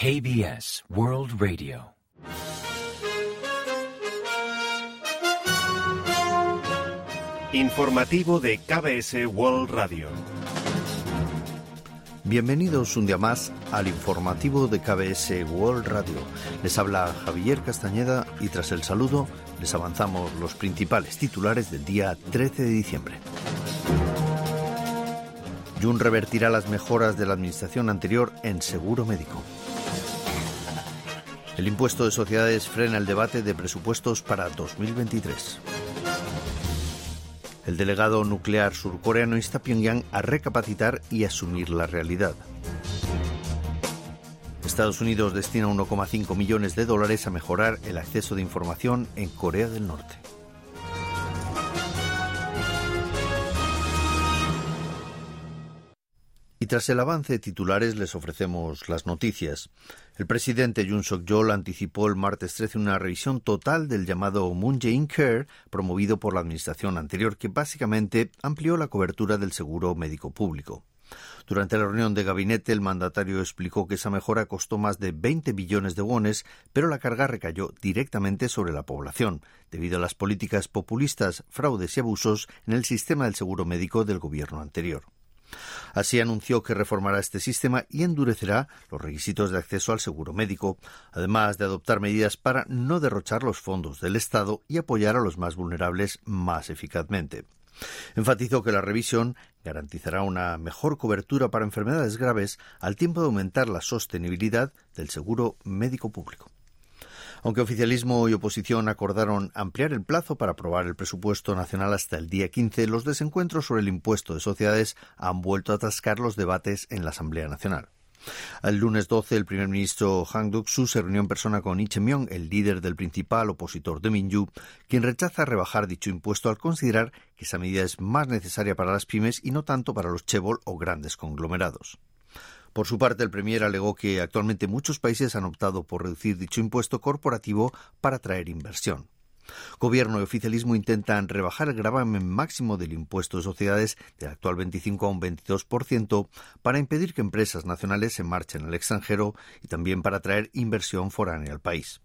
KBS World Radio. Informativo de KBS World Radio. Bienvenidos un día más al informativo de KBS World Radio. Les habla Javier Castañeda y tras el saludo les avanzamos los principales titulares del día 13 de diciembre. Jun revertirá las mejoras de la administración anterior en seguro médico. El impuesto de sociedades frena el debate de presupuestos para 2023. El delegado nuclear surcoreano insta a Pyongyang a recapacitar y asumir la realidad. Estados Unidos destina 1,5 millones de dólares a mejorar el acceso de información en Corea del Norte. Tras el avance de titulares les ofrecemos las noticias. El presidente Yoon Suk-yeol anticipó el martes 13 una revisión total del llamado Moon Jae-in Care promovido por la administración anterior que básicamente amplió la cobertura del seguro médico público. Durante la reunión de gabinete, el mandatario explicó que esa mejora costó más de 20 billones de wones, pero la carga recayó directamente sobre la población, debido a las políticas populistas, fraudes y abusos en el sistema del seguro médico del gobierno anterior. Así anunció que reformará este sistema y endurecerá los requisitos de acceso al seguro médico, además de adoptar medidas para no derrochar los fondos del Estado y apoyar a los más vulnerables más eficazmente. Enfatizó que la revisión garantizará una mejor cobertura para enfermedades graves al tiempo de aumentar la sostenibilidad del seguro médico público. Aunque oficialismo y oposición acordaron ampliar el plazo para aprobar el presupuesto nacional hasta el día 15, los desencuentros sobre el impuesto de sociedades han vuelto a atascar los debates en la Asamblea Nacional. El lunes 12, el primer ministro Han Duck-soo se reunió en persona con Lee Myung, el líder del principal opositor de Minju, quien rechaza rebajar dicho impuesto al considerar que esa medida es más necesaria para las pymes y no tanto para los chebol o grandes conglomerados. Por su parte, el Premier alegó que actualmente muchos países han optado por reducir dicho impuesto corporativo para atraer inversión. Gobierno y oficialismo intentan rebajar el gravamen máximo del impuesto de sociedades del actual 25 a un 22% para impedir que empresas nacionales se marchen al extranjero y también para atraer inversión foránea al país.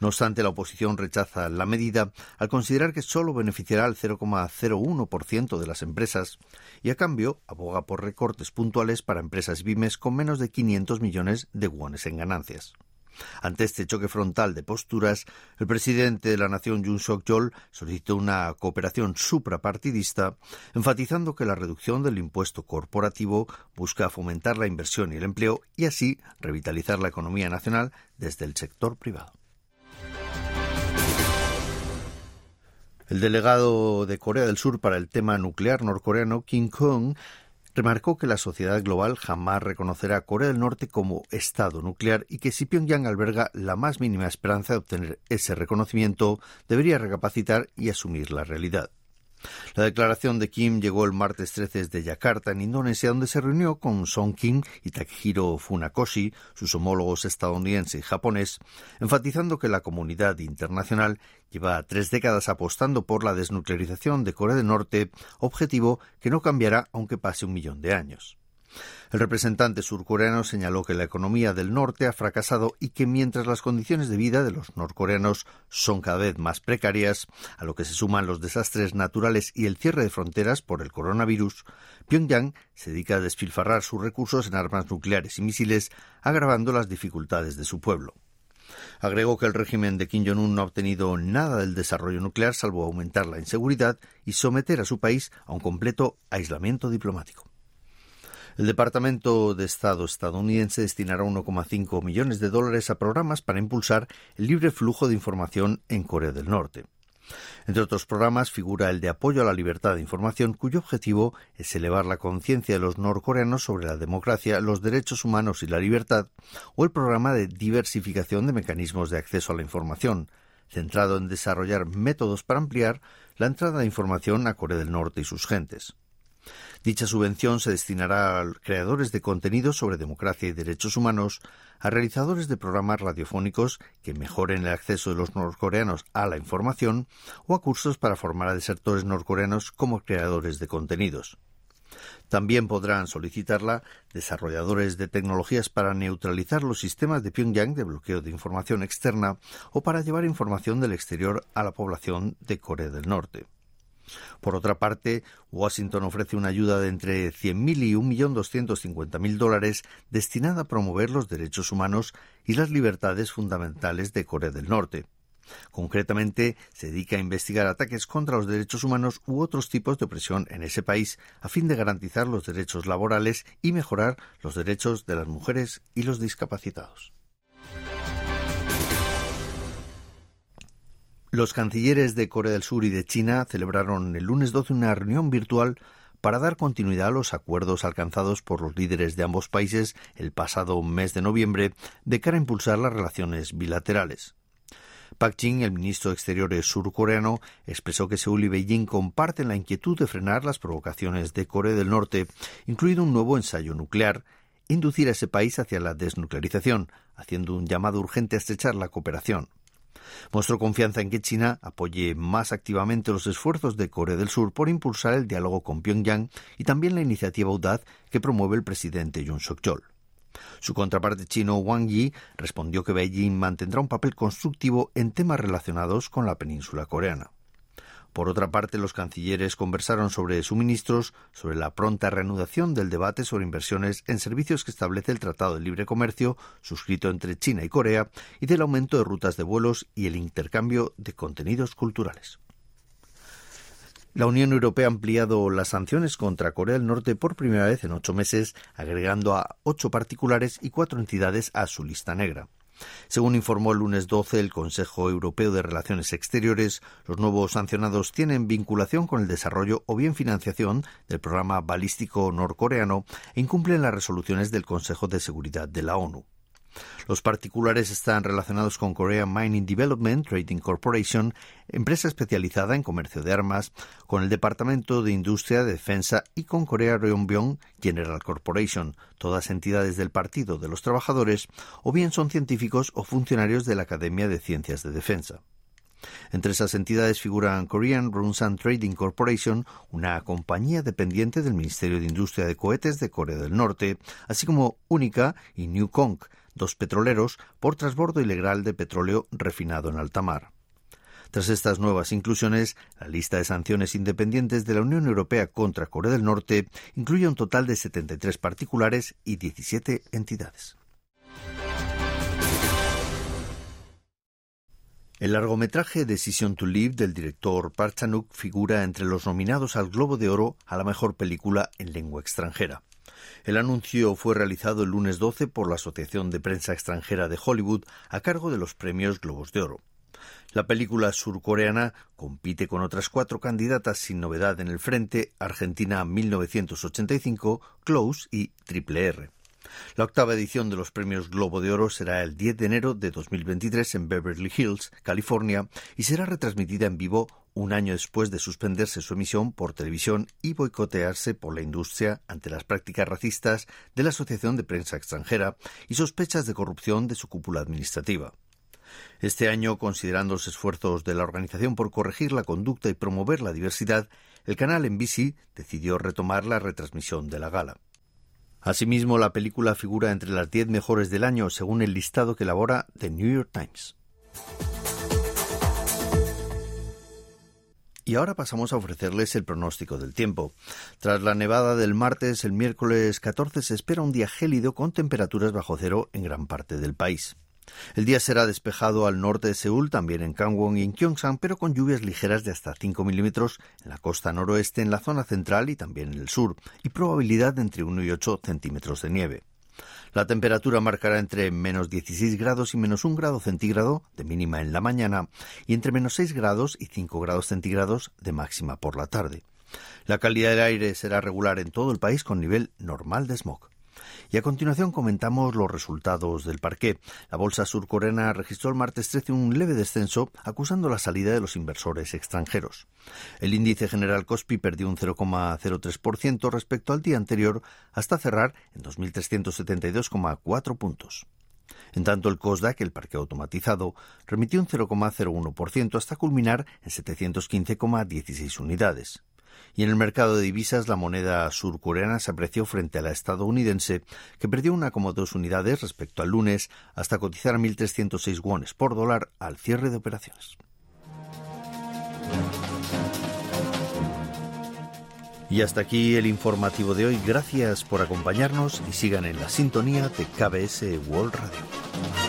No obstante, la oposición rechaza la medida al considerar que solo beneficiará al 0,01% de las empresas y a cambio aboga por recortes puntuales para empresas pymes con menos de 500 millones de wones en ganancias. Ante este choque frontal de posturas, el presidente de la nación, Yoon Suk-yeol, solicitó una cooperación suprapartidista, enfatizando que la reducción del impuesto corporativo busca fomentar la inversión y el empleo y así revitalizar la economía nacional desde el sector privado. El delegado de Corea del Sur para el tema nuclear norcoreano, Kim Kong, remarcó que la sociedad global jamás reconocerá a Corea del Norte como Estado nuclear y que si Pyongyang alberga la más mínima esperanza de obtener ese reconocimiento, debería recapacitar y asumir la realidad. La declaración de Kim llegó el martes 13 desde Yakarta, en Indonesia, donde se reunió con Song Kim y Takehiro Funakoshi, sus homólogos estadounidense y japonés, enfatizando que la comunidad internacional lleva tres décadas apostando por la desnuclearización de Corea del Norte, objetivo que no cambiará aunque pase un millón de años. El representante surcoreano señaló que la economía del norte ha fracasado y que mientras las condiciones de vida de los norcoreanos son cada vez más precarias, a lo que se suman los desastres naturales y el cierre de fronteras por el coronavirus, Pyongyang se dedica a despilfarrar sus recursos en armas nucleares y misiles, agravando las dificultades de su pueblo. Agregó que el régimen de Kim Jong-un no ha obtenido nada del desarrollo nuclear salvo aumentar la inseguridad y someter a su país a un completo aislamiento diplomático. El Departamento de Estado estadounidense destinará 1,5 millones de dólares a programas para impulsar el libre flujo de información en Corea del Norte. Entre otros programas figura el de apoyo a la libertad de información, cuyo objetivo es elevar la conciencia de los norcoreanos sobre la democracia, los derechos humanos y la libertad, o el programa de diversificación de mecanismos de acceso a la información, centrado en desarrollar métodos para ampliar la entrada de información a Corea del Norte y sus gentes. Dicha subvención se destinará a creadores de contenidos sobre democracia y derechos humanos, a realizadores de programas radiofónicos que mejoren el acceso de los norcoreanos a la información o a cursos para formar a desertores norcoreanos como creadores de contenidos. También podrán solicitarla desarrolladores de tecnologías para neutralizar los sistemas de Pyongyang de bloqueo de información externa o para llevar información del exterior a la población de Corea del Norte. Por otra parte, Washington ofrece una ayuda de entre 100.000 y 1.250.000 dólares destinada a promover los derechos humanos y las libertades fundamentales de Corea del Norte. Concretamente, se dedica a investigar ataques contra los derechos humanos u otros tipos de opresión en ese país, a fin de garantizar los derechos laborales y mejorar los derechos de las mujeres y los discapacitados. Los cancilleres de Corea del Sur y de China celebraron el lunes 12 una reunión virtual para dar continuidad a los acuerdos alcanzados por los líderes de ambos países el pasado mes de noviembre de cara a impulsar las relaciones bilaterales. Pak Jin, el ministro de Exteriores surcoreano, expresó que Seúl y Beijing comparten la inquietud de frenar las provocaciones de Corea del Norte, incluido un nuevo ensayo nuclear, inducir a ese país hacia la desnuclearización, haciendo un llamado urgente a estrechar la cooperación. Mostró confianza en que China apoye más activamente los esfuerzos de Corea del Sur por impulsar el diálogo con Pyongyang y también la iniciativa audaz que promueve el presidente Yoon Suk-yeol. Su contraparte chino Wang Yi respondió que Beijing mantendrá un papel constructivo en temas relacionados con la península coreana. Por otra parte, los cancilleres conversaron sobre suministros, sobre la pronta reanudación del debate sobre inversiones en servicios que establece el Tratado de Libre Comercio suscrito entre China y Corea y del aumento de rutas de vuelos y el intercambio de contenidos culturales. La Unión Europea ha ampliado las sanciones contra Corea del Norte por primera vez en ocho meses, agregando a ocho particulares y cuatro entidades a su lista negra. Según informó el lunes 12 el Consejo Europeo de Relaciones Exteriores, los nuevos sancionados tienen vinculación con el desarrollo o bien financiación del programa balístico norcoreano e incumplen las resoluciones del Consejo de Seguridad de la ONU. Los particulares están relacionados con Korea Mining Development Trading Corporation, empresa especializada en comercio de armas, con el Departamento de Industria de Defensa y con Korea Ryongbyon General Corporation, todas entidades del Partido de los Trabajadores, o bien son científicos o funcionarios de la Academia de Ciencias de Defensa. Entre esas entidades figuran Korean Runsan Trading Corporation, una compañía dependiente del Ministerio de Industria de Cohetes de Corea del Norte, así como Única y New Kong, dos petroleros, por transbordo ilegal de petróleo refinado en alta mar. Tras estas nuevas inclusiones, la lista de sanciones independientes de la Unión Europea contra Corea del Norte incluye un total de 73 particulares y 17 entidades. El largometraje Decision to Live del director Park Chan-wook figura entre los nominados al Globo de Oro a la mejor película en lengua extranjera. El anuncio fue realizado el lunes 12 por la Asociación de Prensa Extranjera de Hollywood a cargo de los premios Globos de Oro. La película surcoreana compite con otras cuatro candidatas sin novedad en el frente, Argentina 1985, Close y Triple R. La octava edición de los premios Globo de Oro será el 10 de enero de 2023 en Beverly Hills, California, y será retransmitida en vivo un año después de suspenderse su emisión por televisión y boicotearse por la industria ante las prácticas racistas de la Asociación de Prensa Extranjera y sospechas de corrupción de su cúpula administrativa. Este año, considerando los esfuerzos de la organización por corregir la conducta y promover la diversidad, el canal NBC decidió retomar la retransmisión de la gala. Asimismo, la película figura entre las diez mejores del año según el listado que elabora The New York Times. Y ahora pasamos a ofrecerles el pronóstico del tiempo. Tras la nevada del martes, el miércoles 14 se espera un día gélido con temperaturas bajo cero en gran parte del país. El día será despejado al norte de Seúl, también en Gangwon y en Gyeongsang, pero con lluvias ligeras de hasta 5 milímetros en la costa noroeste, en la zona central y también en el sur, y probabilidad de entre 1 y 8 centímetros de nieve. La temperatura marcará entre menos 16 grados y menos 1 grado centígrado de mínima en la mañana y entre menos 6 grados y 5 grados centígrados de máxima por la tarde. La calidad del aire será regular en todo el país con nivel normal de smog. Y a continuación comentamos los resultados del parqué. La bolsa surcoreana registró el martes 13 un leve descenso, acusando la salida de los inversores extranjeros. El índice general Kospi perdió un 0,03% respecto al día anterior, hasta cerrar en 2.372,4 puntos. En tanto, el COSDAC, el parque automatizado, remitió un 0,01% hasta culminar en 715,16 unidades. Y en el mercado de divisas, la moneda surcoreana se apreció frente a la estadounidense, que perdió una como dos unidades respecto al lunes, hasta cotizar a 1.306 wones por dólar al cierre de operaciones. Y hasta aquí el informativo de hoy. Gracias por acompañarnos y sigan en la sintonía de KBS World Radio.